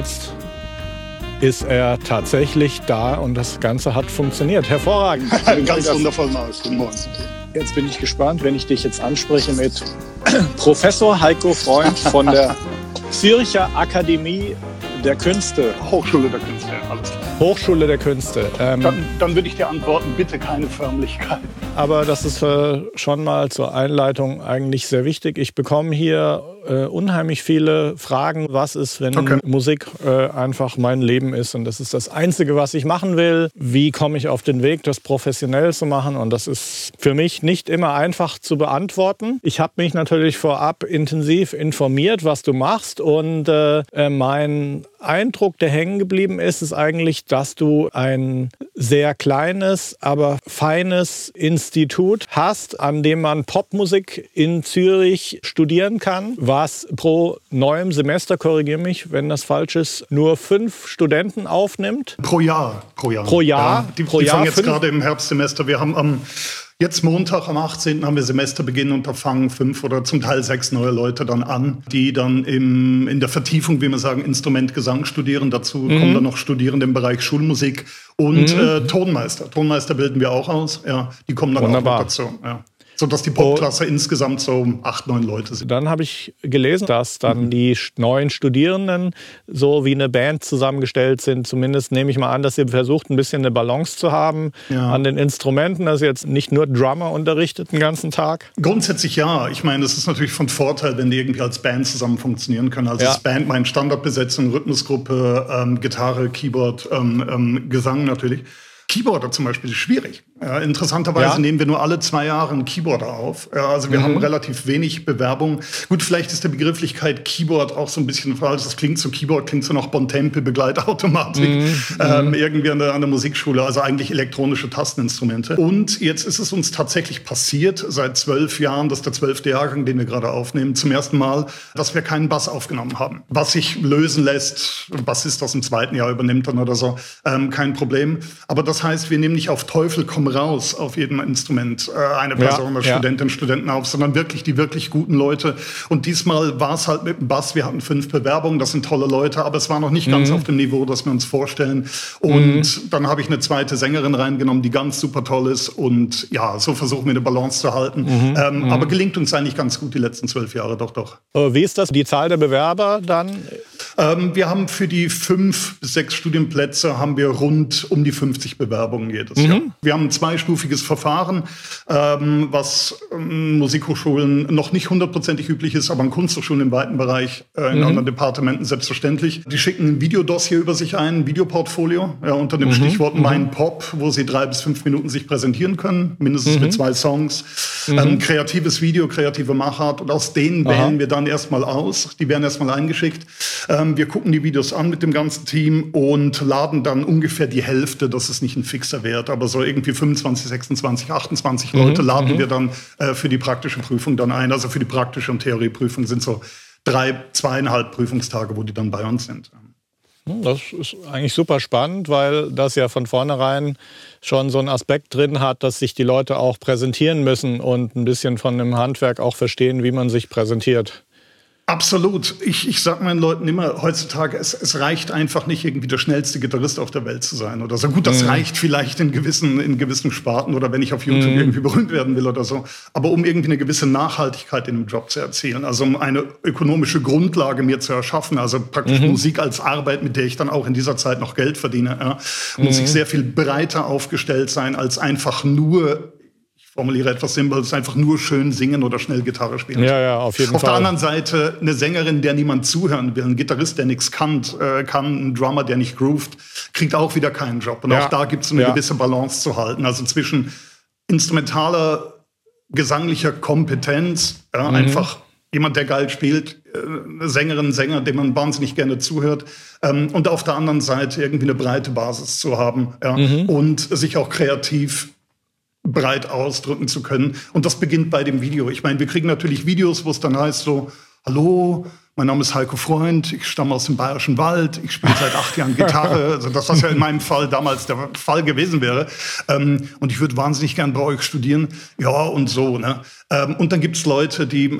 jetzt ist er tatsächlich da und das Ganze hat funktioniert. Hervorragend. Ganz wundervoll, Maus. Guten Morgen. Jetzt bin ich gespannt, wenn ich dich jetzt anspreche mit Professor Heiko Freund von der Zürcher Akademie der Künste. Hochschule der Künste, ja, alles klar. Hochschule der Künste. Ähm, dann, dann würde ich dir antworten, bitte keine Förmlichkeit. Aber das ist äh, schon mal zur Einleitung eigentlich sehr wichtig. Ich bekomme hier äh, unheimlich viele Fragen, was ist, wenn okay. Musik äh, einfach mein Leben ist und das ist das Einzige, was ich machen will. Wie komme ich auf den Weg, das professionell zu machen? Und das ist für mich nicht immer einfach zu beantworten. Ich habe mich natürlich vorab intensiv informiert, was du machst und äh, äh, mein Eindruck, der hängen geblieben ist, ist eigentlich, dass du ein sehr kleines, aber feines Institut hast, an dem man Popmusik in Zürich studieren kann, was pro neuem Semester, korrigiere mich, wenn das falsch ist, nur fünf Studenten aufnimmt. Pro Jahr. Pro Jahr. Pro Jahr. Ja, die, pro die Jahr fangen jetzt gerade im Herbstsemester. Wir haben am Jetzt Montag am 18. haben wir Semesterbeginn und da fangen fünf oder zum Teil sechs neue Leute dann an, die dann im, in der Vertiefung, wie wir sagen, Instrument Gesang studieren. Dazu mhm. kommen dann noch Studierende im Bereich Schulmusik und mhm. äh, Tonmeister. Tonmeister bilden wir auch aus. Ja, die kommen dann Wunderbar. auch noch dazu. Ja sodass die Popklasse oh. insgesamt so acht, neun Leute sind. Dann habe ich gelesen, dass dann mhm. die neuen Studierenden so wie eine Band zusammengestellt sind. Zumindest nehme ich mal an, dass ihr versucht, ein bisschen eine Balance zu haben ja. an den Instrumenten, dass ihr jetzt nicht nur Drummer unterrichtet den ganzen Tag. Grundsätzlich ja. Ich meine, es ist natürlich von Vorteil, wenn die irgendwie als Band zusammen funktionieren können. Also ja. als Band meine Standardbesetzung, Rhythmusgruppe, ähm, Gitarre, Keyboard, ähm, ähm, Gesang natürlich. Keyboarder zum Beispiel ist schwierig. Ja, interessanterweise ja. nehmen wir nur alle zwei Jahre einen Keyboarder auf. Ja, also wir mhm. haben relativ wenig Bewerbung. Gut, vielleicht ist der Begrifflichkeit Keyboard auch so ein bisschen falsch. Das klingt so, Keyboard klingt so nach Bontempi, Begleitautomatik, mhm. ähm, mhm. irgendwie an der, an der Musikschule, also eigentlich elektronische Tasteninstrumente. Und jetzt ist es uns tatsächlich passiert, seit zwölf Jahren, das ist der zwölfte Jahrgang, den wir gerade aufnehmen, zum ersten Mal, dass wir keinen Bass aufgenommen haben. Was sich lösen lässt, was ist das im zweiten Jahr übernimmt dann oder so, ähm, kein Problem. Aber das heißt, wir nehmen nicht auf Teufel komm raus auf jedem Instrument äh, eine Person, ja, Studentin, ja. Studenten auf, sondern wirklich die wirklich guten Leute. Und diesmal war es halt mit dem Bass. Wir hatten fünf Bewerbungen, das sind tolle Leute, aber es war noch nicht mhm. ganz auf dem Niveau, das wir uns vorstellen. Und mhm. dann habe ich eine zweite Sängerin reingenommen, die ganz super toll ist. Und ja, so versuchen wir eine Balance zu halten. Mhm. Ähm, mhm. aber gelingt uns eigentlich ganz gut die letzten zwölf Jahre, doch, doch. Wie ist das, die Zahl der Bewerber dann? Ähm, wir haben für die fünf bis sechs Studienplätze haben wir rund um die 50 Bewerbungen jedes mhm. Jahr. Wir haben zweistufiges Verfahren, ähm, was ähm, Musikhochschulen noch nicht hundertprozentig üblich ist, aber an Kunsthochschulen im weiten Bereich, äh, in mhm. anderen Departementen selbstverständlich. Die schicken ein Videodossier über sich ein, ein Videoportfolio, ja, unter dem mhm. Stichwort mhm. Mein Pop, wo sie drei bis fünf Minuten sich präsentieren können, mindestens mit mhm. zwei Songs. Mhm. Ähm, kreatives Video, kreative Machart und aus denen Aha. wählen wir dann erstmal aus. Die werden erstmal eingeschickt. Ähm, wir gucken die Videos an mit dem ganzen Team und laden dann ungefähr die Hälfte, das ist nicht ein fixer Wert, aber so irgendwie 25, 26, 28 mhm, Leute laden mhm. wir dann äh, für die praktische Prüfung dann ein. Also für die praktische und Theorieprüfung sind so drei, zweieinhalb Prüfungstage, wo die dann bei uns sind. Hm, das ist eigentlich super spannend, weil das ja von vornherein schon so einen Aspekt drin hat, dass sich die Leute auch präsentieren müssen und ein bisschen von dem Handwerk auch verstehen, wie man sich präsentiert. Absolut. Ich, ich sage meinen Leuten immer heutzutage, es, es reicht einfach nicht, irgendwie der schnellste Gitarrist auf der Welt zu sein oder so. Gut, das mm. reicht vielleicht in gewissen, in gewissen Sparten oder wenn ich auf YouTube mm. irgendwie berühmt werden will oder so. Aber um irgendwie eine gewisse Nachhaltigkeit in dem Job zu erzielen, also um eine ökonomische Grundlage mir zu erschaffen, also praktisch mm Musik als Arbeit, mit der ich dann auch in dieser Zeit noch Geld verdiene, ja, muss ich mhm. sehr viel breiter aufgestellt sein als einfach nur formuliere etwas simpel, es ist einfach nur schön singen oder schnell Gitarre spielen. Ja, ja, auf jeden auf Fall. Auf der anderen Seite eine Sängerin, der niemand zuhören will, ein Gitarrist, der nichts kann, äh, kann, ein Drummer, der nicht groovt, kriegt auch wieder keinen Job. Und ja. auch da gibt es eine ja. gewisse Balance zu halten. Also zwischen instrumentaler, gesanglicher Kompetenz, ja, mhm. einfach jemand, der geil spielt, äh, Sängerin, Sänger, dem man wahnsinnig gerne zuhört. Ähm, und auf der anderen Seite irgendwie eine breite Basis zu haben ja, mhm. und sich auch kreativ breit ausdrücken zu können. Und das beginnt bei dem Video. Ich meine, wir kriegen natürlich Videos, wo es dann heißt so, hallo, mein Name ist Heiko Freund, ich stamme aus dem Bayerischen Wald, ich spiele seit acht Jahren Gitarre, also das, was ja in meinem Fall damals der Fall gewesen wäre. Ähm, und ich würde wahnsinnig gern bei euch studieren. Ja, und so. Ne? Ähm, und dann gibt's Leute, die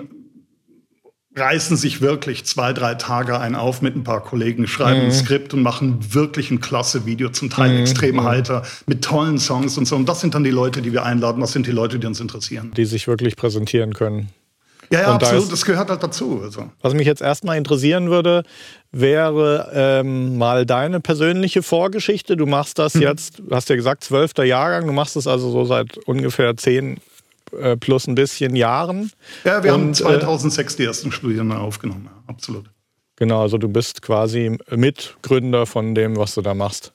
reißen sich wirklich zwei, drei Tage ein auf mit ein paar Kollegen, schreiben mhm. ein Skript und machen wirklich ein klasse Video, zum Teil mhm. extrem mhm. heiter, mit tollen Songs und so. Und das sind dann die Leute, die wir einladen, das sind die Leute, die uns interessieren. Die sich wirklich präsentieren können. Ja, ja, absolut, da das gehört halt dazu. Also. Was mich jetzt erstmal interessieren würde, wäre ähm, mal deine persönliche Vorgeschichte. Du machst das hm. jetzt, du hast ja gesagt, zwölfter Jahrgang, du machst es also so seit ungefähr zehn äh, plus ein bisschen Jahren. Ja, wir Und, haben 2006 äh, die ersten Studien aufgenommen, ja, absolut. Genau, also du bist quasi Mitgründer von dem, was du da machst.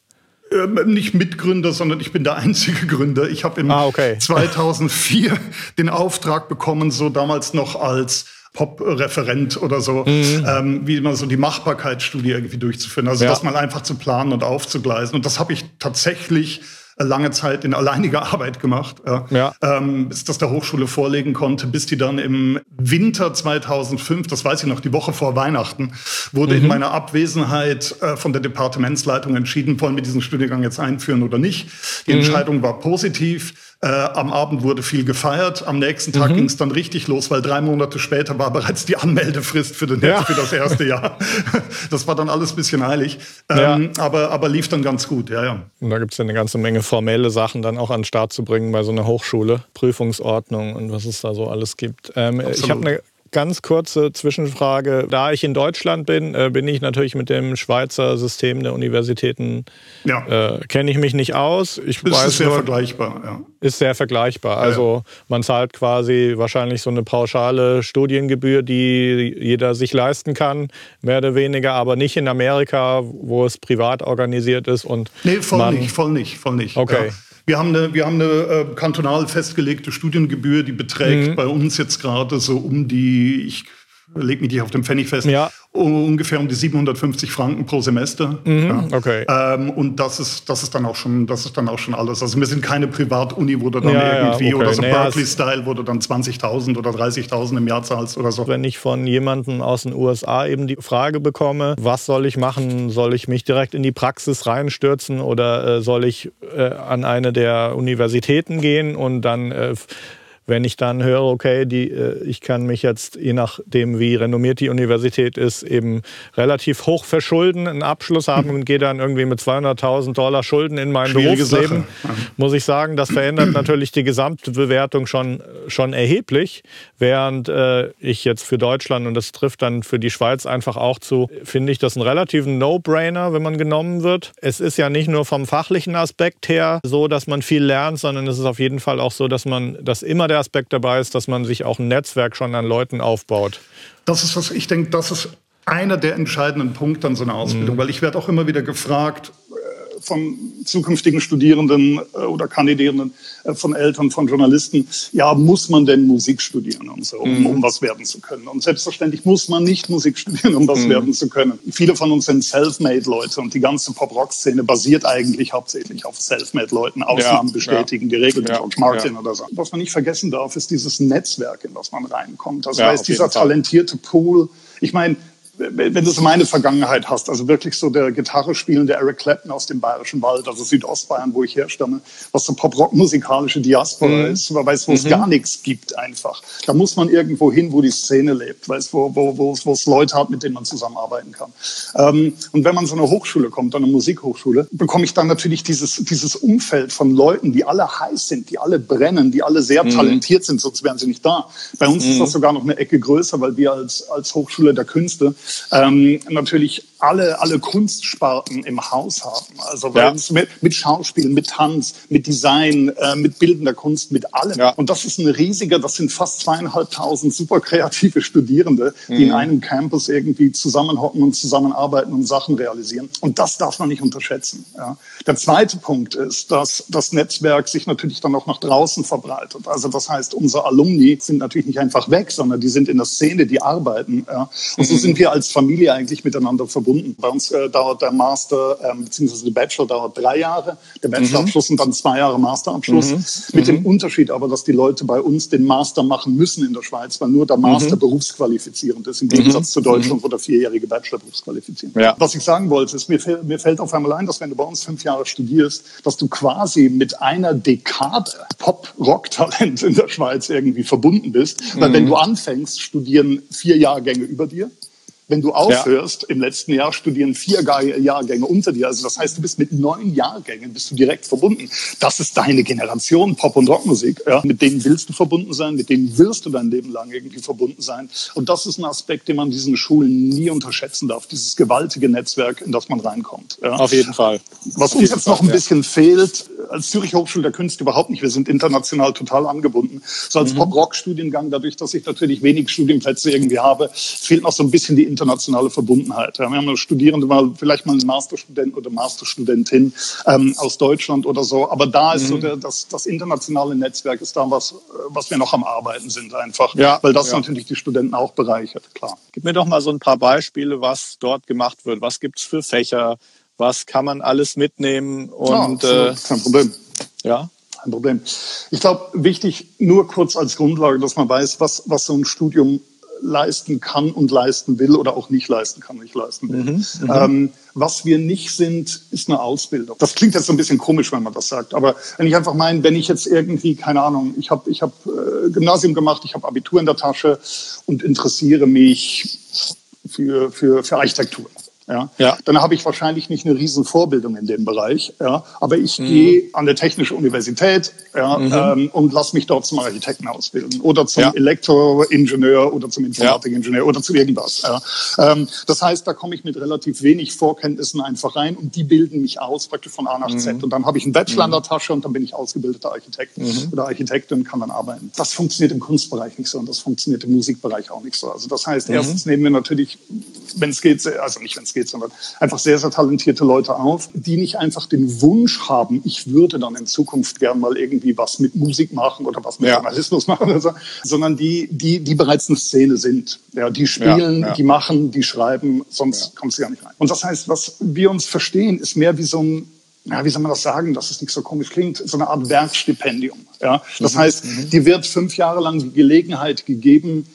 Äh, nicht Mitgründer, sondern ich bin der einzige Gründer. Ich habe im ah, okay. 2004 den Auftrag bekommen, so damals noch als Pop-Referent oder so, mhm. ähm, wie man so die Machbarkeitsstudie irgendwie durchzuführen. Also ja. das mal einfach zu planen und aufzugleisen. Und das habe ich tatsächlich lange Zeit in alleiniger Arbeit gemacht, ja. ähm, bis das der Hochschule vorlegen konnte, bis die dann im Winter 2005, das weiß ich noch, die Woche vor Weihnachten, wurde mhm. in meiner Abwesenheit äh, von der Departementsleitung entschieden, wollen wir diesen Studiengang jetzt einführen oder nicht. Die mhm. Entscheidung war positiv. Äh, am Abend wurde viel gefeiert. Am nächsten Tag mhm. ging es dann richtig los, weil drei Monate später war bereits die Anmeldefrist für, den, ja. für das erste Jahr. das war dann alles ein bisschen heilig. Ähm, ja. aber, aber lief dann ganz gut, ja, ja. Und da gibt es ja eine ganze Menge formelle Sachen dann auch an den Start zu bringen bei so einer Hochschule. Prüfungsordnung und was es da so alles gibt. Ähm, ich habe eine ganz kurze Zwischenfrage. Da ich in Deutschland bin, äh, bin ich natürlich mit dem Schweizer System der Universitäten, ja. äh, kenne ich mich nicht aus. Ich ist weiß sehr nur, vergleichbar. Ja. Ist sehr vergleichbar. Also man zahlt quasi wahrscheinlich so eine pauschale Studiengebühr, die jeder sich leisten kann, mehr oder weniger, aber nicht in Amerika, wo es privat organisiert ist. Und nee, voll nicht, voll nicht, voll nicht. Okay. Wir haben eine, wir haben eine äh, kantonal festgelegte Studiengebühr, die beträgt mhm. bei uns jetzt gerade so um die, ich lege mich nicht auf dem Pfennig fest, ja ungefähr um die 750 Franken pro Semester. Mhm, ja. Okay. Ähm, und das ist, das ist dann auch schon, das ist dann auch schon alles. Also wir sind keine Privatuni, wo du dann ja, irgendwie okay. oder so naja, Berkeley-Style, wo du dann 20.000 oder 30.000 im Jahr zahlst oder so. Wenn ich von jemandem aus den USA eben die Frage bekomme, was soll ich machen? Soll ich mich direkt in die Praxis reinstürzen oder äh, soll ich äh, an eine der Universitäten gehen und dann äh, wenn ich dann höre, okay, die, äh, ich kann mich jetzt, je nachdem, wie renommiert die Universität ist, eben relativ hoch verschulden, einen Abschluss haben und gehe dann irgendwie mit 200.000 Dollar Schulden in mein Berufsleben, muss ich sagen, das verändert natürlich die Gesamtbewertung schon, schon erheblich, während äh, ich jetzt für Deutschland, und das trifft dann für die Schweiz einfach auch zu, finde ich das einen relativen No-Brainer, wenn man genommen wird. Es ist ja nicht nur vom fachlichen Aspekt her so, dass man viel lernt, sondern es ist auf jeden Fall auch so, dass man, dass immer der der Aspekt dabei ist, dass man sich auch ein Netzwerk schon an Leuten aufbaut. Das ist was, ich denke, das ist einer der entscheidenden Punkte an so einer Ausbildung, mhm. weil ich werde auch immer wieder gefragt, von zukünftigen Studierenden äh, oder Kandidierenden, äh, von Eltern, von Journalisten, ja, muss man denn Musik studieren und so, um, mhm. um was werden zu können? Und selbstverständlich muss man nicht Musik studieren, um was mhm. werden zu können. Viele von uns sind Self-Made-Leute und die ganze Pop-Rock-Szene basiert eigentlich hauptsächlich auf Self-Made-Leuten. Ausnahmen ja, bestätigen ja. die Regel, ja, George Martin oder so. Was man nicht vergessen darf, ist dieses Netzwerk, in das man reinkommt. Das heißt, dieser talentierte Pool. Ich meine, wenn du so meine Vergangenheit hast, also wirklich so der Gitarre spielende Eric Clapton aus dem Bayerischen Wald, also Südostbayern, wo ich herstamme, was so Pop-Rock-musikalische Diaspora mhm. ist, wo es mhm. gar nichts gibt einfach. Da muss man irgendwo hin, wo die Szene lebt, weißt, wo, wo, wo, wo es Leute hat, mit denen man zusammenarbeiten kann. Ähm, und wenn man so eine Hochschule kommt, eine Musikhochschule, bekomme ich dann natürlich dieses, dieses Umfeld von Leuten, die alle heiß sind, die alle brennen, die alle sehr mhm. talentiert sind, sonst wären sie nicht da. Bei uns ist mhm. das sogar noch eine Ecke größer, weil wir als, als Hochschule der Künste ähm, natürlich alle, alle Kunstsparten im Haus haben. Also ja. mit, mit Schauspiel, mit Tanz, mit Design, äh, mit bildender Kunst, mit allem. Ja. Und das ist ein riesiger, das sind fast zweieinhalbtausend super kreative Studierende, die mhm. in einem Campus irgendwie zusammenhocken und zusammenarbeiten und Sachen realisieren. Und das darf man nicht unterschätzen. Ja. Der zweite Punkt ist, dass das Netzwerk sich natürlich dann auch nach draußen verbreitet. Also das heißt, unsere Alumni sind natürlich nicht einfach weg, sondern die sind in der Szene, die arbeiten. Und so mhm. sind wir als Familie eigentlich miteinander verbunden verbunden. Bei uns äh, dauert der Master ähm, bzw. der Bachelor dauert drei Jahre, der Bachelorabschluss mhm. und dann zwei Jahre Masterabschluss. Mhm. Mit dem mhm. Unterschied aber, dass die Leute bei uns den Master machen müssen in der Schweiz, weil nur der Master mhm. berufsqualifizierend ist, im Gegensatz zu Deutschland, wo der vierjährige Bachelor berufsqualifizierend ist. Ja. Was ich sagen wollte, ist, mir, mir fällt auf einmal ein, dass wenn du bei uns fünf Jahre studierst, dass du quasi mit einer Dekade Pop-Rock-Talent in der Schweiz irgendwie verbunden bist. Weil wenn du anfängst, studieren vier Jahrgänge über dir. Wenn du aufhörst, ja. im letzten Jahr studieren vier Jahrgänge unter dir. Also das heißt, du bist mit neun Jahrgängen bist du direkt verbunden. Das ist deine Generation Pop- und Rockmusik. Ja? Mit denen willst du verbunden sein, mit denen wirst du dein Leben lang irgendwie verbunden sein. Und das ist ein Aspekt, den man diesen Schulen nie unterschätzen darf. Dieses gewaltige Netzwerk, in das man reinkommt. Ja? Auf jeden Fall. Was Auf uns jetzt Fall, noch ein bisschen fehlt, als Zürich Hochschule der Künste überhaupt nicht. Wir sind international total angebunden. So als mhm. Pop-Rock-Studiengang, dadurch, dass ich natürlich wenig Studienplätze irgendwie habe, fehlt noch so ein bisschen die internationale Verbundenheit. Ja, wir haben Studierende mal, vielleicht mal einen Masterstudent oder Masterstudentin ähm, aus Deutschland oder so. Aber da ist mhm. so der, das, das internationale Netzwerk ist da was, was wir noch am Arbeiten sind einfach. Ja, weil das ja. natürlich die Studenten auch bereichert, klar. Gib mir doch mal so ein paar Beispiele, was dort gemacht wird. Was gibt es für Fächer? Was kann man alles mitnehmen? Und, ja, äh, kein Problem. Ja, kein Problem. Ich glaube, wichtig, nur kurz als Grundlage, dass man weiß, was, was so ein Studium leisten kann und leisten will oder auch nicht leisten kann, nicht leisten will. Mhm, mhm, ähm, was wir nicht sind, ist eine Ausbildung. Das klingt jetzt so ein bisschen komisch, wenn man das sagt, aber wenn ich einfach meine, wenn ich jetzt irgendwie, keine Ahnung, ich habe ich hab, äh, Gymnasium gemacht, ich habe Abitur in der Tasche und interessiere mich für, für, für Architektur. Ja, ja. Dann habe ich wahrscheinlich nicht eine riesen Vorbildung in dem Bereich. Ja, aber ich mhm. gehe an der Technischen Universität ja, mhm. ähm, und lasse mich dort zum Architekten ausbilden oder zum ja. Elektroingenieur oder zum Informatikingenieur ja. oder zu irgendwas. Ja. Ähm, das heißt, da komme ich mit relativ wenig Vorkenntnissen einfach rein und die bilden mich aus praktisch von A nach mhm. Z. Und dann habe ich einen Bachelor in der mhm. Tasche und dann bin ich ausgebildeter Architekt mhm. oder Architektin und kann dann arbeiten. Das funktioniert im Kunstbereich nicht so und das funktioniert im Musikbereich auch nicht so. Also das heißt, mhm. erstens nehmen wir natürlich, wenn es geht, also nicht wenn es geht, sondern einfach sehr, sehr talentierte Leute auf, die nicht einfach den Wunsch haben, ich würde dann in Zukunft gern mal irgendwie was mit Musik machen oder was mit ja. Journalismus machen oder so, sondern die, die, die bereits eine Szene sind. Ja, die spielen, ja, ja. die machen, die schreiben, sonst ja. kommst du gar nicht rein. Und das heißt, was wir uns verstehen, ist mehr wie so ein ja, wie soll man das sagen, dass es nicht so komisch klingt, so eine Art Werkstipendium. Ja? Das mhm. heißt, mhm. dir wird fünf Jahre lang die Gelegenheit gegeben,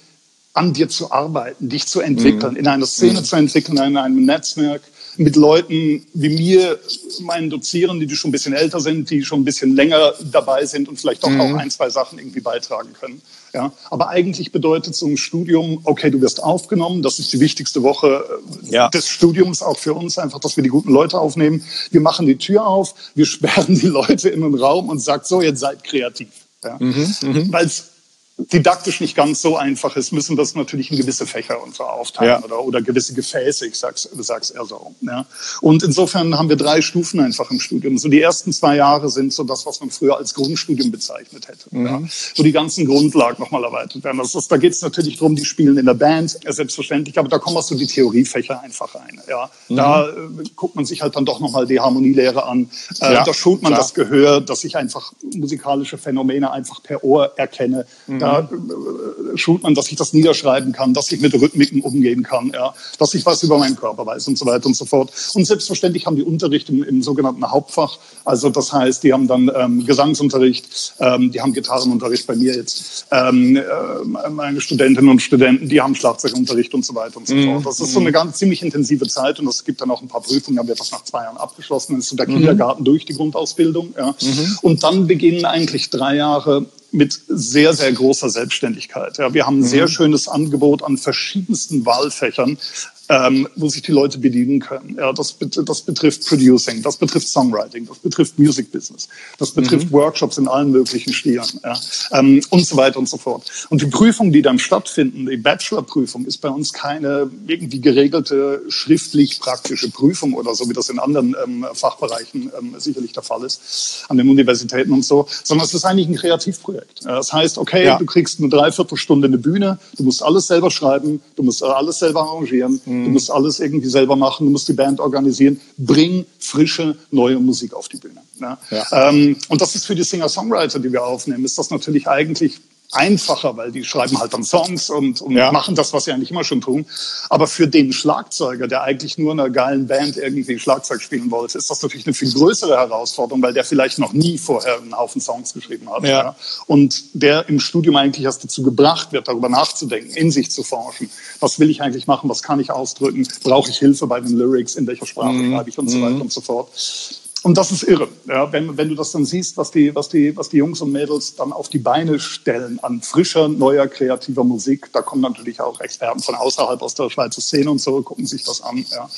an dir zu arbeiten, dich zu entwickeln, mhm. in einer Szene mhm. zu entwickeln, in einem Netzwerk mit Leuten wie mir, meinen Dozierenden, die schon ein bisschen älter sind, die schon ein bisschen länger dabei sind und vielleicht doch mhm. auch ein, zwei Sachen irgendwie beitragen können. Ja, aber eigentlich bedeutet so ein Studium, okay, du wirst aufgenommen, das ist die wichtigste Woche äh, ja. des Studiums auch für uns, einfach, dass wir die guten Leute aufnehmen. Wir machen die Tür auf, wir sperren die Leute in einen Raum und sagen, so, jetzt seid kreativ. Ja? Mhm, mhm. Weil es didaktisch nicht ganz so einfach ist, müssen das natürlich in gewisse Fächer und so aufteilen ja. oder, oder gewisse Gefäße, ich sag's, sag's eher so. Ja. Und insofern haben wir drei Stufen einfach im Studium. So die ersten zwei Jahre sind so das, was man früher als Grundstudium bezeichnet hätte. Mhm. Ja. Wo die ganzen Grundlagen nochmal erweitert werden. Das ist, da geht es natürlich darum, die spielen in der Band, selbstverständlich, aber da kommen auch so die Theoriefächer einfach rein. Ja. Mhm. Da äh, guckt man sich halt dann doch nochmal die Harmonielehre an. Äh, ja, da schult man klar. das Gehör, dass ich einfach musikalische Phänomene einfach per Ohr erkenne. Mhm. Da ja, schult man, dass ich das niederschreiben kann, dass ich mit Rhythmiken umgehen kann, ja, dass ich was über meinen Körper weiß und so weiter und so fort. Und selbstverständlich haben die Unterricht im, im sogenannten Hauptfach. Also das heißt, die haben dann ähm, Gesangsunterricht, ähm, die haben Gitarrenunterricht bei mir jetzt. Ähm, äh, meine Studentinnen und Studenten, die haben Schlagzeugunterricht und so weiter und so mhm. fort. Das ist so eine ganz ziemlich intensive Zeit und es gibt dann auch ein paar Prüfungen, dann wird das nach zwei Jahren abgeschlossen. Dann ist so der mhm. Kindergarten durch die Grundausbildung. Ja. Mhm. Und dann beginnen eigentlich drei Jahre mit sehr, sehr großer Selbstständigkeit. Ja, wir haben ein sehr mhm. schönes Angebot an verschiedensten Wahlfächern ähm, wo sich die Leute bedienen können. Ja, das, das betrifft Producing, das betrifft Songwriting, das betrifft Music Business, das betrifft mhm. Workshops in allen möglichen Stilen ja, ähm, und so weiter und so fort. Und die Prüfungen, die dann stattfinden, die Bachelorprüfung, ist bei uns keine irgendwie geregelte schriftlich praktische Prüfung oder so, wie das in anderen ähm, Fachbereichen ähm, sicherlich der Fall ist, an den Universitäten und so, sondern es ist eigentlich ein Kreativprojekt. Das heißt, okay, ja. du kriegst eine Dreiviertelstunde eine Bühne, du musst alles selber schreiben, du musst alles selber arrangieren. Mhm. Du musst alles irgendwie selber machen, du musst die Band organisieren. Bring frische, neue Musik auf die Bühne. Ja? Ja. Ähm, und das ist für die Singer-Songwriter, die wir aufnehmen, ist das natürlich eigentlich einfacher, weil die schreiben halt dann Songs und, und ja. machen das, was sie eigentlich immer schon tun. Aber für den Schlagzeuger, der eigentlich nur in einer geilen Band irgendwie Schlagzeug spielen wollte, ist das natürlich eine viel größere Herausforderung, weil der vielleicht noch nie vorher einen Haufen Songs geschrieben hat. Ja. ja. Und der im Studium eigentlich erst dazu gebracht wird, darüber nachzudenken, in sich zu forschen. Was will ich eigentlich machen? Was kann ich ausdrücken? Brauche ich Hilfe bei den Lyrics? In welcher Sprache mhm. schreibe ich und so weiter mhm. und so fort. Und das ist irre, ja, wenn, wenn du das dann siehst, was die, was, die, was die Jungs und Mädels dann auf die Beine stellen an frischer, neuer, kreativer Musik. Da kommen natürlich auch Experten von außerhalb aus der Schweizer Szene und so, gucken sich das an. Ja.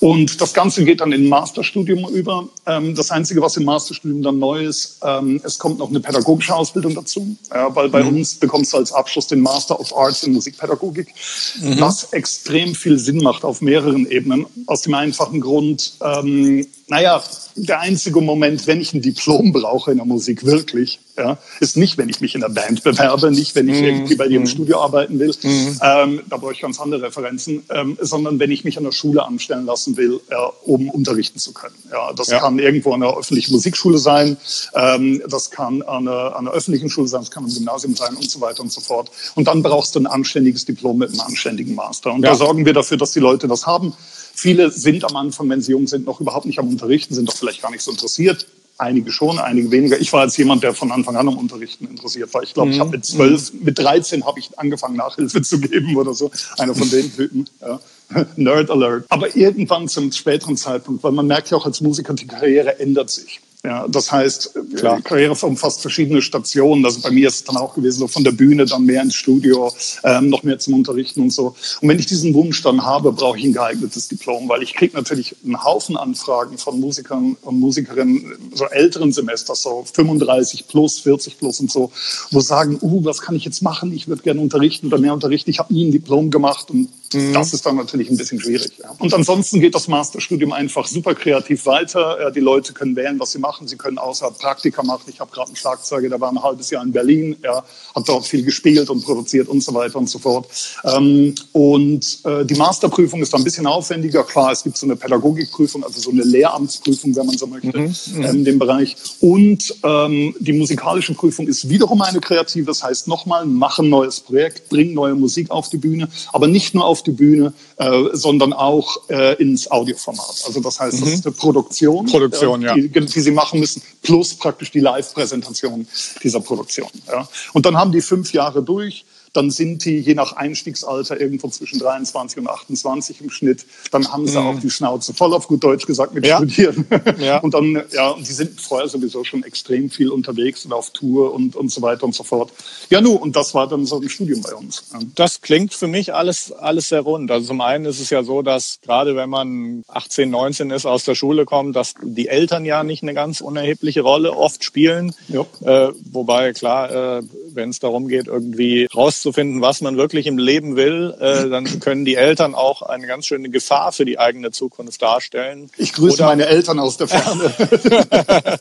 Und das Ganze geht dann in ein Masterstudium über. Ähm, das Einzige, was im Masterstudium dann neu ist, ähm, es kommt noch eine pädagogische Ausbildung dazu, ja, weil bei mhm. uns bekommst du als Abschluss den Master of Arts in Musikpädagogik, mhm. was extrem viel Sinn macht auf mehreren Ebenen. Aus dem einfachen Grund, ähm, naja, der einzige Moment, wenn ich ein Diplom brauche in der Musik, wirklich, ja, ist nicht, wenn ich mich in der Band bewerbe, nicht, wenn ich mm, irgendwie bei dir im mhm. Studio arbeiten will, mm. ähm, da brauche ich ganz andere Referenzen, ähm, sondern wenn ich mich an der Schule anstellen lassen will, äh, um unterrichten zu können. Ja, das ja. kann irgendwo an einer öffentlichen Musikschule sein, ähm, das kann an einer, an einer öffentlichen Schule sein, das kann am Gymnasium sein und so weiter und so fort. Und dann brauchst du ein anständiges Diplom mit einem anständigen Master. Und ja. da sorgen wir dafür, dass die Leute das haben. Viele sind am Anfang, wenn sie jung sind, noch überhaupt nicht am Unterrichten, sind doch vielleicht gar nicht so interessiert. Einige schon, einige weniger. Ich war als jemand, der von Anfang an am Unterrichten interessiert war. Ich glaube, mhm. ich habe mit zwölf, mit 13 habe ich angefangen, Nachhilfe zu geben oder so. Einer von den Typen. Ja. Nerd Alert. Aber irgendwann zum späteren Zeitpunkt, weil man merkt ja auch als Musiker, die Karriere ändert sich. Ja, das heißt, Klar. Karriere umfasst verschiedene Stationen. Also bei mir ist es dann auch gewesen, so von der Bühne dann mehr ins Studio, ähm, noch mehr zum Unterrichten und so. Und wenn ich diesen Wunsch dann habe, brauche ich ein geeignetes Diplom, weil ich kriege natürlich einen Haufen Anfragen von Musikern und Musikerinnen so älteren Semesters, so 35 plus, 40 plus und so, wo sagen, uh, was kann ich jetzt machen? Ich würde gerne unterrichten oder mehr unterrichten. Ich habe nie ein Diplom gemacht und. Das ist dann natürlich ein bisschen schwierig. Ja. Und ansonsten geht das Masterstudium einfach super kreativ weiter. Ja, die Leute können wählen, was sie machen. Sie können außerhalb Praktika machen. Ich habe gerade einen Schlagzeuger, der war ein halbes Jahr in Berlin. Er hat dort viel gespielt und produziert und so weiter und so fort. Ähm, und äh, die Masterprüfung ist dann ein bisschen aufwendiger. Klar, es gibt so eine Pädagogikprüfung, also so eine Lehramtsprüfung, wenn man so möchte, mhm, mhm. ähm, in dem Bereich. Und ähm, die musikalische Prüfung ist wiederum eine kreative. Das heißt nochmal, mach ein neues Projekt, bring neue Musik auf die Bühne. Aber nicht nur auf die Bühne, äh, sondern auch äh, ins Audioformat. Also das heißt, das mhm. ist eine Produktion, Produktion äh, ja. die, die sie machen machen müssen, plus praktisch die Live-Präsentation dieser Produktion. Ja. Und dann haben die fünf Jahre durch dann sind die je nach Einstiegsalter irgendwo zwischen 23 und 28 im Schnitt. Dann haben sie mhm. auch die Schnauze voll, auf gut Deutsch gesagt, mit ja. Studieren. Ja. Und dann, ja, und die sind vorher sowieso schon extrem viel unterwegs und auf Tour und, und so weiter und so fort. Ja, nu, und das war dann so ein Studium bei uns. Das klingt für mich alles, alles sehr rund. Also zum einen ist es ja so, dass gerade wenn man 18, 19 ist, aus der Schule kommt, dass die Eltern ja nicht eine ganz unerhebliche Rolle oft spielen. Ja. Äh, wobei, klar, äh, wenn es darum geht, irgendwie rauszufinden, was man wirklich im Leben will, äh, dann können die Eltern auch eine ganz schöne Gefahr für die eigene Zukunft darstellen. Ich grüße Oder, meine Eltern aus der Ferne.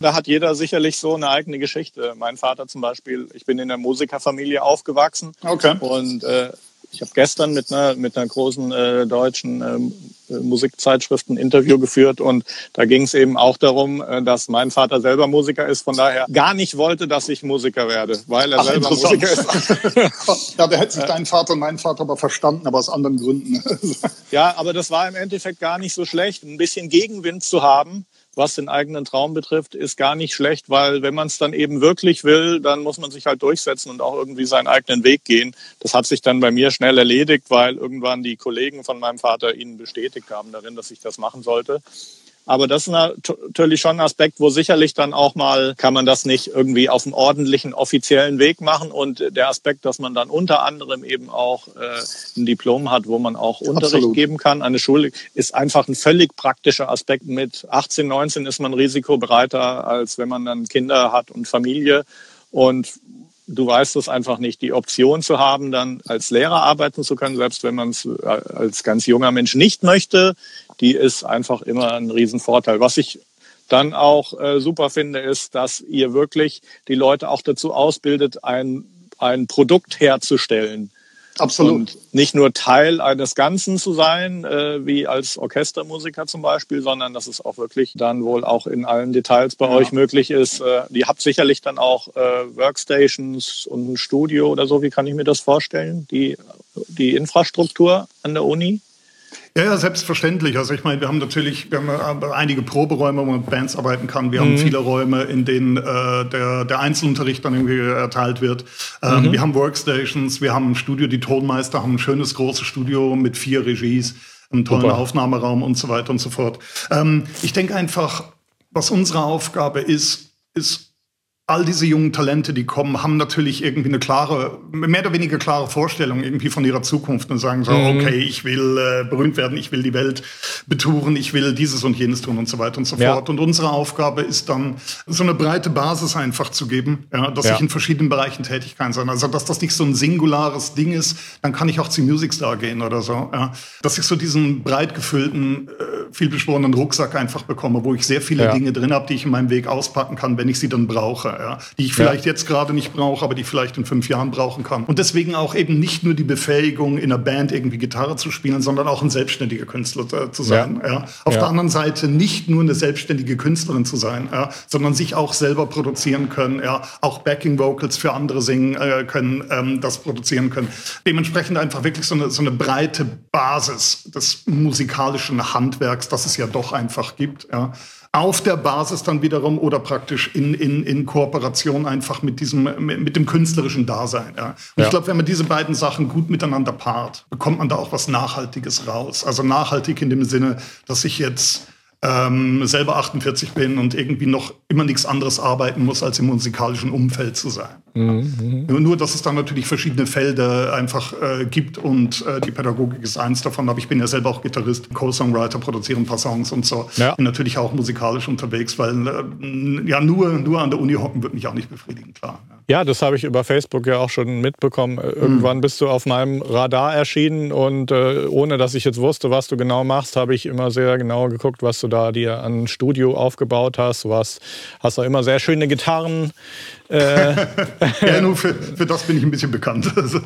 da hat jeder sicherlich so eine eigene Geschichte. Mein Vater zum Beispiel, ich bin in der Musikerfamilie aufgewachsen. Okay. Und äh, ich habe gestern mit einer, mit einer großen äh, deutschen ähm, äh, Musikzeitschrift ein Interview geführt und da ging es eben auch darum, äh, dass mein Vater selber Musiker ist, von daher gar nicht wollte, dass ich Musiker werde, weil er Ach, selber Musiker ist. ja, da hätte sich dein Vater und mein Vater aber verstanden, aber aus anderen Gründen. ja, aber das war im Endeffekt gar nicht so schlecht, ein bisschen Gegenwind zu haben was den eigenen Traum betrifft, ist gar nicht schlecht, weil wenn man es dann eben wirklich will, dann muss man sich halt durchsetzen und auch irgendwie seinen eigenen Weg gehen. Das hat sich dann bei mir schnell erledigt, weil irgendwann die Kollegen von meinem Vater ihn bestätigt haben darin, dass ich das machen sollte. Aber das ist natürlich schon ein Aspekt, wo sicherlich dann auch mal kann man das nicht irgendwie auf einem ordentlichen offiziellen Weg machen. Und der Aspekt, dass man dann unter anderem eben auch äh, ein Diplom hat, wo man auch Unterricht Absolut. geben kann. Eine Schule ist einfach ein völlig praktischer Aspekt. Mit 18, 19 ist man risikobereiter, als wenn man dann Kinder hat und Familie. Und du weißt es einfach nicht, die Option zu haben, dann als Lehrer arbeiten zu können, selbst wenn man es äh, als ganz junger Mensch nicht möchte, die ist einfach immer ein Riesenvorteil. Was ich dann auch äh, super finde, ist, dass ihr wirklich die Leute auch dazu ausbildet, ein, ein Produkt herzustellen. Absolut. Und nicht nur Teil eines Ganzen zu sein, äh, wie als Orchestermusiker zum Beispiel, sondern dass es auch wirklich dann wohl auch in allen Details bei ja. euch möglich ist. Äh, ihr habt sicherlich dann auch äh, Workstations und ein Studio oder so. Wie kann ich mir das vorstellen? Die, die Infrastruktur an der Uni? Ja, ja, selbstverständlich. Also ich meine, wir haben natürlich wir haben äh, einige Proberäume, wo man mit Bands arbeiten kann. Wir mhm. haben viele Räume, in denen äh, der, der Einzelunterricht dann irgendwie erteilt wird. Ähm, mhm. Wir haben Workstations, wir haben ein Studio, die Tonmeister haben ein schönes großes Studio mit vier Regies, einen tollen Super. Aufnahmeraum und so weiter und so fort. Ähm, ich denke einfach, was unsere Aufgabe ist, ist all diese jungen Talente, die kommen, haben natürlich irgendwie eine klare, mehr oder weniger klare Vorstellung irgendwie von ihrer Zukunft und sagen so, mhm. okay, ich will äh, berühmt werden, ich will die Welt betouren, ich will dieses und jenes tun und so weiter und so ja. fort. Und unsere Aufgabe ist dann, so eine breite Basis einfach zu geben, ja, dass ja. ich in verschiedenen Bereichen tätig kann sein. Also, dass das nicht so ein singulares Ding ist, dann kann ich auch zum Music Star gehen oder so. Ja. Dass ich so diesen breit gefüllten, äh, vielbeschworenen Rucksack einfach bekomme, wo ich sehr viele Dinge drin habe, die ich in meinem Weg auspacken kann, wenn ich sie dann brauche ja, die ich vielleicht ja. jetzt gerade nicht brauche, aber die ich vielleicht in fünf Jahren brauchen kann. Und deswegen auch eben nicht nur die Befähigung, in einer Band irgendwie Gitarre zu spielen, sondern auch ein selbstständiger Künstler äh, zu sein. Ja. ja. Auf der anderen Seite nicht nur eine selbstständige Künstlerin zu sein, ja, sondern sich auch selber produzieren können, ja, auch Backing Vocals für andere singen äh, können, ähm, das produzieren können. Dementsprechend einfach wirklich so eine, so eine breite Basis des musikalischen Handwerks, das es ja doch einfach gibt. Ja auf der Basis dann wiederum oder praktisch in, in, in Kooperation einfach mit diesem, mit, dem künstlerischen Dasein. Ja. Und ja. ich glaube, wenn man diese beiden Sachen gut miteinander paart, bekommt man da auch was Nachhaltiges raus. Also nachhaltig in dem Sinne, dass ich jetzt ähm, selber 48 bin und irgendwie noch immer nichts anderes arbeiten muss, als im musikalischen Umfeld zu sein. Mhm, ja. Nur, dass es dann natürlich verschiedene Felder einfach äh, gibt und äh, die Pädagogik ist eins davon. Aber ich bin ja selber auch Gitarrist, Co-Songwriter, produziere ein paar Songs und so. Ja. Bin natürlich auch musikalisch unterwegs, weil äh, ja nur, nur an der Uni hocken wird mich auch nicht befriedigen, klar. Ja. Das habe ich über Facebook ja auch schon mitbekommen. Äh, irgendwann bist du auf meinem Radar erschienen und äh, ohne dass ich jetzt wusste, was du genau machst, habe ich immer sehr genau geguckt, was du da dir an Studio aufgebaut hast. Du hast, auch immer sehr schöne Gitarren. Äh. ja, nur für, für das bin ich ein bisschen bekannt. Also,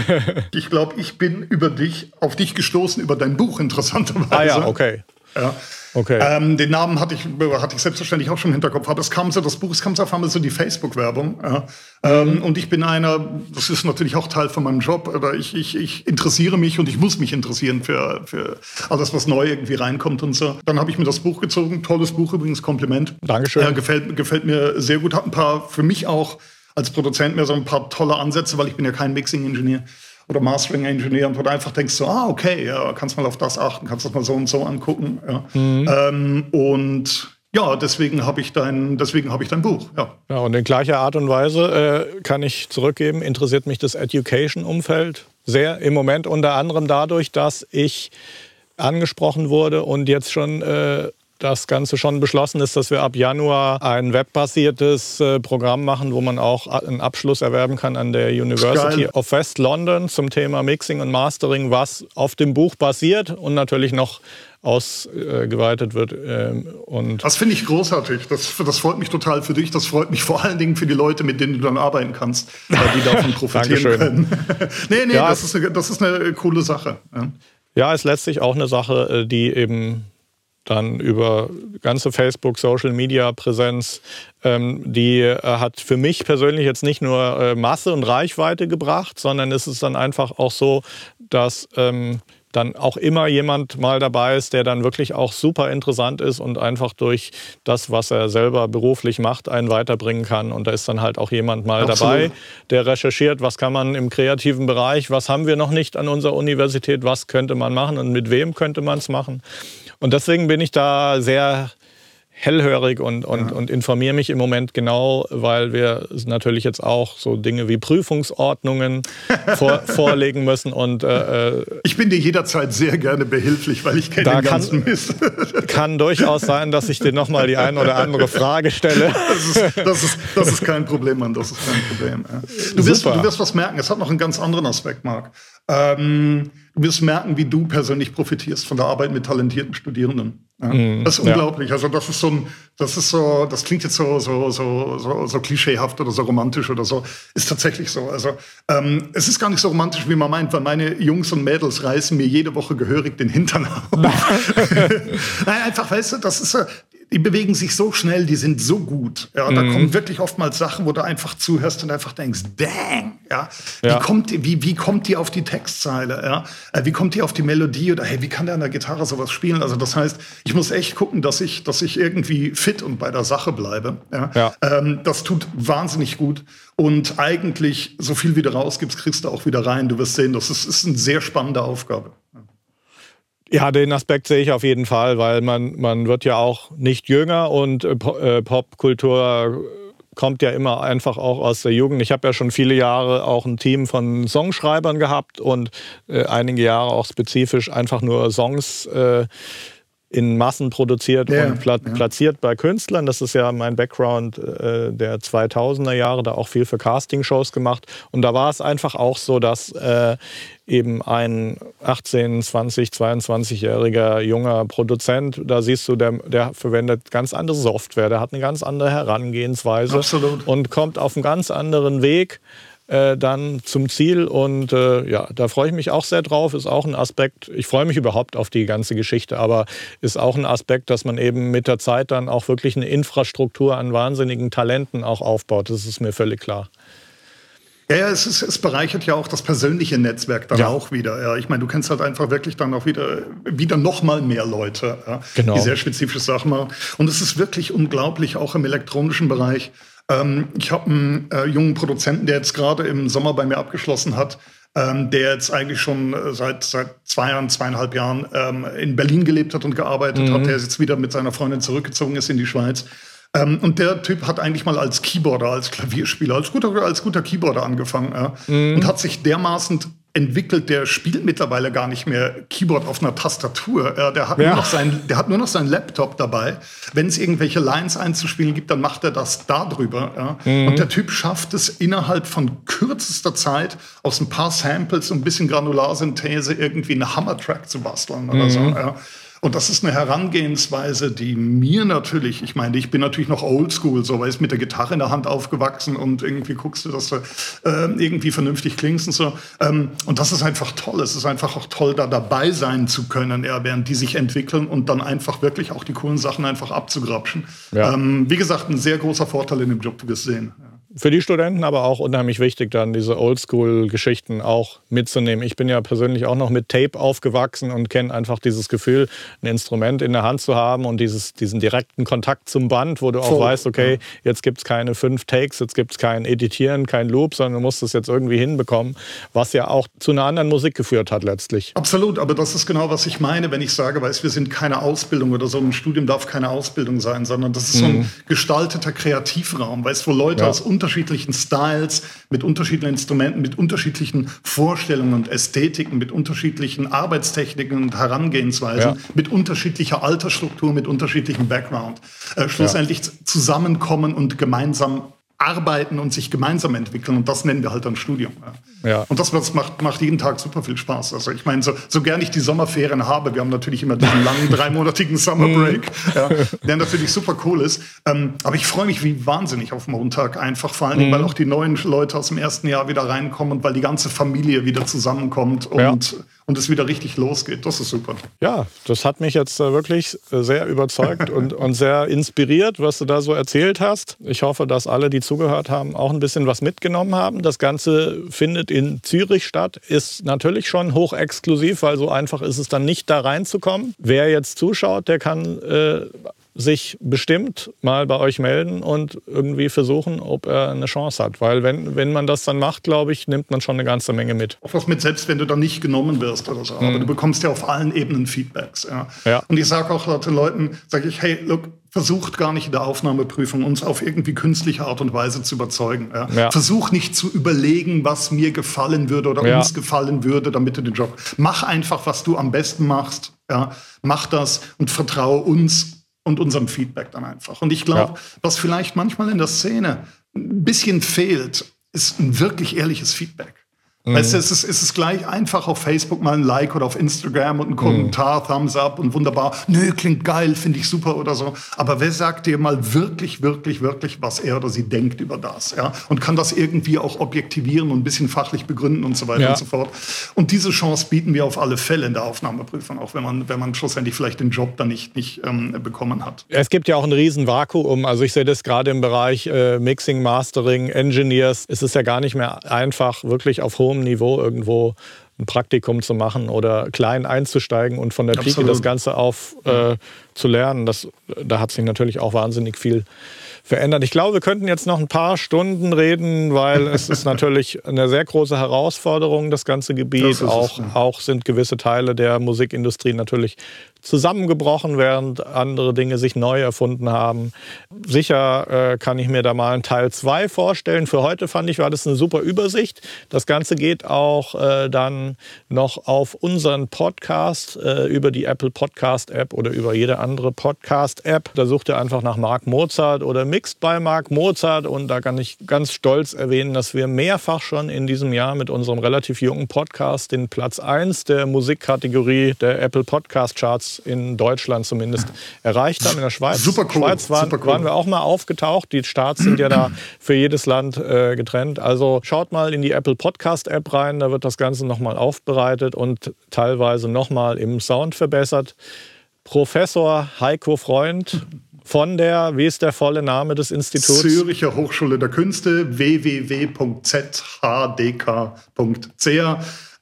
ich glaube, ich bin über dich, auf dich gestoßen, über dein Buch interessanterweise. Ah ja, okay. Ja. Okay. Ähm, den Namen hatte ich, hatte ich selbstverständlich auch schon im Hinterkopf. Aber es kam so, das Buch, es kam so auf einmal so die Facebook-Werbung. Ja. Ähm, mhm. und ich bin einer, das ist natürlich auch Teil von meinem Job, oder ich, ich, ich interessiere mich und ich muss mich interessieren für, für alles, was neu irgendwie reinkommt und so. Dann habe ich mir das Buch gezogen. Tolles Buch übrigens, Kompliment. Dankeschön. Äh, gefällt, gefällt mir sehr gut. Hat ein paar, für mich auch als Produzent mehr so ein paar tolle Ansätze, weil ich bin ja kein Mixing-Ingenieur oder Mastering Engineer und wo du einfach denkst so, ah, okay, ja, kannst mal auf das achten, kannst das mal so und so angucken. Ja. Mhm. Ähm, und ja, deswegen habe ich dein, deswegen habe ich dein Buch. Ja. ja, und in gleicher Art und Weise äh, kann ich zurückgeben, interessiert mich das Education-Umfeld sehr im Moment unter anderem dadurch, dass ich angesprochen wurde und jetzt schon äh, das Ganze schon beschlossen ist, dass wir ab Januar ein webbasiertes äh, Programm machen, wo man auch einen Abschluss erwerben kann an der University of West London zum Thema Mixing und Mastering, was auf dem Buch basiert und natürlich noch ausgeweitet wird. Ähm, und das finde ich großartig. Das, das freut mich total für dich. Das freut mich vor allen Dingen für die Leute, mit denen du dann arbeiten kannst, weil die davon profitieren können. nee, nee, ja, das, ist eine, das ist eine coole Sache. Ja. ja, ist letztlich auch eine Sache, äh, die eben dann über ganze Facebook, Social Media Präsenz, ähm, die äh, hat für mich persönlich jetzt nicht nur äh, Masse und Reichweite gebracht, sondern es ist dann einfach auch so, dass ähm, dann auch immer jemand mal dabei ist, der dann wirklich auch super interessant ist und einfach durch das, was er selber beruflich macht, einen weiterbringen kann. Und da ist dann halt auch jemand mal Absolut. dabei, der recherchiert, was kann man im kreativen Bereich, was haben wir noch nicht an unserer Universität, was könnte man machen und mit wem könnte man es machen. Und deswegen bin ich da sehr hellhörig und, und, ja. und informiere mich im Moment genau, weil wir natürlich jetzt auch so Dinge wie Prüfungsordnungen vor, vorlegen müssen. Und, äh, äh, ich bin dir jederzeit sehr gerne behilflich, weil ich kenne den ganzen kann, Mist. Kann durchaus sein, dass ich dir nochmal die eine oder andere Frage stelle. Das ist, das ist, das ist kein Problem, Mann, das ist kein Problem. Du wirst, du wirst was merken, es hat noch einen ganz anderen Aspekt, Marc. Ähm, du wirst merken, wie du persönlich profitierst von der Arbeit mit talentierten Studierenden. Ja? Mhm, das ist unglaublich. Ja. Also das ist so ein, das ist so, das klingt jetzt so, so, so, so, so klischeehaft oder so romantisch oder so. Ist tatsächlich so. Also ähm, es ist gar nicht so romantisch, wie man meint, weil meine Jungs und Mädels reißen mir jede Woche gehörig den Hintern auf. Nein, einfach, weißt du, das ist so, die bewegen sich so schnell, die sind so gut. Ja, da mhm. kommen wirklich oftmals Sachen, wo du einfach zuhörst und einfach denkst, dang, ja, ja. Wie, kommt, wie, wie kommt die auf die Textzeile, ja, äh, wie kommt die auf die Melodie oder hey, wie kann der an der Gitarre sowas spielen? Also das heißt, ich muss echt gucken, dass ich, dass ich irgendwie fit und bei der Sache bleibe. Ja, ja. Ähm, das tut wahnsinnig gut und eigentlich so viel wie du rausgibst, kriegst du auch wieder rein. Du wirst sehen, das ist, ist eine sehr spannende Aufgabe. Ja, den Aspekt sehe ich auf jeden Fall, weil man, man wird ja auch nicht jünger und äh, äh, Popkultur kommt ja immer einfach auch aus der Jugend. Ich habe ja schon viele Jahre auch ein Team von Songschreibern gehabt und äh, einige Jahre auch spezifisch einfach nur Songs äh, in Massen produziert ja, und pla ja. platziert bei Künstlern. Das ist ja mein Background äh, der 2000er Jahre, da auch viel für Castingshows gemacht. Und da war es einfach auch so, dass äh, eben ein 18, 20, 22-jähriger junger Produzent, da siehst du, der, der verwendet ganz andere Software, der hat eine ganz andere Herangehensweise Absolut. und kommt auf einen ganz anderen Weg äh, dann zum Ziel. Und äh, ja, da freue ich mich auch sehr drauf. Ist auch ein Aspekt, ich freue mich überhaupt auf die ganze Geschichte, aber ist auch ein Aspekt, dass man eben mit der Zeit dann auch wirklich eine Infrastruktur an wahnsinnigen Talenten auch aufbaut. Das ist mir völlig klar. Ja, ja es, ist, es bereichert ja auch das persönliche Netzwerk dann ja. auch wieder. Ja, ich meine, du kennst halt einfach wirklich dann auch wieder, wieder noch mal mehr Leute, ja, genau. die sehr spezifische Sachen machen. Und es ist wirklich unglaublich, auch im elektronischen Bereich. Ähm, ich habe einen äh, jungen Produzenten, der jetzt gerade im Sommer bei mir abgeschlossen hat, ähm, der jetzt eigentlich schon äh, seit, seit zwei Jahren, zweieinhalb Jahren ähm, in Berlin gelebt hat und gearbeitet mhm. hat, der jetzt wieder mit seiner Freundin zurückgezogen ist in die Schweiz. Ähm, und der Typ hat eigentlich mal als Keyboarder, als Klavierspieler, als guter, als guter Keyboarder angefangen ja, mhm. und hat sich dermaßen entwickelt, der spielt mittlerweile gar nicht mehr Keyboard auf einer Tastatur. Äh, der, hat ja. nur noch sein, der hat nur noch seinen Laptop dabei. Wenn es irgendwelche Lines einzuspielen gibt, dann macht er das darüber. Ja. Mhm. Und der Typ schafft es innerhalb von kürzester Zeit aus ein paar Samples und ein bisschen Granularsynthese irgendwie eine Hammer-Track zu basteln oder mhm. so. Ja. Und das ist eine Herangehensweise, die mir natürlich, ich meine, ich bin natürlich noch oldschool, so weil ich mit der Gitarre in der Hand aufgewachsen und irgendwie guckst du, dass du äh, irgendwie vernünftig klingst und so. Ähm, und das ist einfach toll. Es ist einfach auch toll, da dabei sein zu können, ja, während die sich entwickeln und dann einfach wirklich auch die coolen Sachen einfach abzugrapschen. Ja. Ähm, wie gesagt, ein sehr großer Vorteil in dem Job, du wirst sehen. Ja für die Studenten aber auch unheimlich wichtig, dann diese Oldschool-Geschichten auch mitzunehmen. Ich bin ja persönlich auch noch mit Tape aufgewachsen und kenne einfach dieses Gefühl, ein Instrument in der Hand zu haben und dieses, diesen direkten Kontakt zum Band, wo du auch Voll. weißt, okay, jetzt gibt es keine fünf Takes, jetzt gibt es kein Editieren, kein Loop, sondern du musst es jetzt irgendwie hinbekommen, was ja auch zu einer anderen Musik geführt hat letztlich. Absolut, aber das ist genau, was ich meine, wenn ich sage, weißt, wir sind keine Ausbildung oder so, ein Studium darf keine Ausbildung sein, sondern das ist mhm. so ein mhm. gestalteter Kreativraum, weißt, wo Leute ja. aus unterschiedlichen Styles, mit unterschiedlichen Instrumenten, mit unterschiedlichen Vorstellungen und Ästhetiken, mit unterschiedlichen Arbeitstechniken und Herangehensweisen, ja. mit unterschiedlicher Altersstruktur, mit unterschiedlichem Background, äh, schlussendlich ja. zusammenkommen und gemeinsam arbeiten und sich gemeinsam entwickeln. Und das nennen wir halt dann Studium. Ja. ja. Und das, macht, macht jeden Tag super viel Spaß. Also ich meine, so, so gern ich die Sommerferien habe, wir haben natürlich immer diesen langen dreimonatigen Summer Break, ja, der natürlich super cool ist. Ähm, aber ich freue mich wie wahnsinnig auf Montag einfach, vor allen Dingen, mhm. weil auch die neuen Leute aus dem ersten Jahr wieder reinkommen und weil die ganze Familie wieder zusammenkommt und ja und es wieder richtig losgeht. Das ist super. Ja, das hat mich jetzt äh, wirklich äh, sehr überzeugt und, und sehr inspiriert, was du da so erzählt hast. Ich hoffe, dass alle, die zugehört haben, auch ein bisschen was mitgenommen haben. Das Ganze findet in Zürich statt, ist natürlich schon hochexklusiv, weil so einfach ist es dann nicht da reinzukommen. Wer jetzt zuschaut, der kann äh, sich bestimmt mal bei euch melden und irgendwie versuchen, ob er eine Chance hat. Weil wenn, wenn man das dann macht, glaube ich, nimmt man schon eine ganze Menge mit. Auch was mit, selbst wenn du dann nicht genommen wirst oder so. Mhm. Aber du bekommst ja auf allen Ebenen Feedbacks. Ja. ja. Und ich sage auch den Leuten, sage ich, hey, look, versucht gar nicht in der Aufnahmeprüfung uns auf irgendwie künstliche Art und Weise zu überzeugen. Ja. Ja. Versuch nicht zu überlegen, was mir gefallen würde oder ja. uns gefallen würde, damit du den Job. Mach einfach, was du am besten machst. Ja. Mach das und vertraue uns und unserem Feedback dann einfach. Und ich glaube, ja. was vielleicht manchmal in der Szene ein bisschen fehlt, ist ein wirklich ehrliches Feedback. Mhm. Weißt du, es ist, es ist gleich einfach auf Facebook mal ein Like oder auf Instagram und ein Kommentar, mhm. Thumbs up und wunderbar. Nö, klingt geil, finde ich super oder so. Aber wer sagt dir mal wirklich, wirklich, wirklich, was er oder sie denkt über das? Ja? Und kann das irgendwie auch objektivieren und ein bisschen fachlich begründen und so weiter ja. und so fort. Und diese Chance bieten wir auf alle Fälle in der Aufnahmeprüfung, auch wenn man, wenn man schlussendlich vielleicht den Job dann nicht, nicht ähm, bekommen hat. Es gibt ja auch ein riesen Vakuum. Also ich sehe das gerade im Bereich äh, Mixing, Mastering, Engineers. Es ist ja gar nicht mehr einfach, wirklich auf hohem hohem Niveau irgendwo ein Praktikum zu machen oder klein einzusteigen und von der Pike Absolut. das Ganze auf äh, zu lernen. Das, da hat sich natürlich auch wahnsinnig viel verändert. Ich glaube, wir könnten jetzt noch ein paar Stunden reden, weil es ist natürlich eine sehr große Herausforderung, das ganze Gebiet. Das auch, es, ja. auch sind gewisse Teile der Musikindustrie natürlich zusammengebrochen, während andere Dinge sich neu erfunden haben. Sicher äh, kann ich mir da mal einen Teil 2 vorstellen. Für heute fand ich, war das eine super Übersicht. Das Ganze geht auch äh, dann noch auf unseren Podcast äh, über die Apple Podcast App oder über jede andere Podcast App. Da sucht ihr einfach nach Mark Mozart oder Mixed by Mark Mozart und da kann ich ganz stolz erwähnen, dass wir mehrfach schon in diesem Jahr mit unserem relativ jungen Podcast den Platz 1 der Musikkategorie der Apple Podcast Charts in Deutschland zumindest erreicht haben. In der Schweiz, super cool, Schweiz waren, super cool. waren wir auch mal aufgetaucht. Die Starts sind ja da für jedes Land äh, getrennt. Also schaut mal in die Apple Podcast App rein, da wird das Ganze nochmal aufbereitet und teilweise nochmal im Sound verbessert. Professor Heiko Freund von der, wie ist der volle Name des Instituts? Züricher Hochschule der Künste, www.zhdk.ch.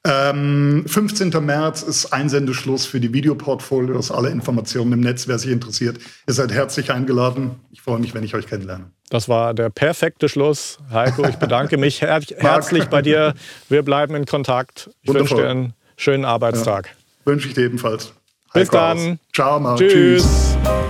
Ähm, 15. März ist Einsendeschluss für die Videoportfolios. Alle Informationen im Netz, wer sich interessiert. Ihr seid herzlich eingeladen. Ich freue mich, wenn ich euch kennenlerne. Das war der perfekte Schluss. Heiko, ich bedanke mich her herzlich bei dir. Wir bleiben in Kontakt. Ich Wundervoll. wünsche dir einen schönen Arbeitstag. Ja, wünsche ich dir ebenfalls. Bis Heiko dann. Aus. Ciao, Marc. Tschüss. Tschüss.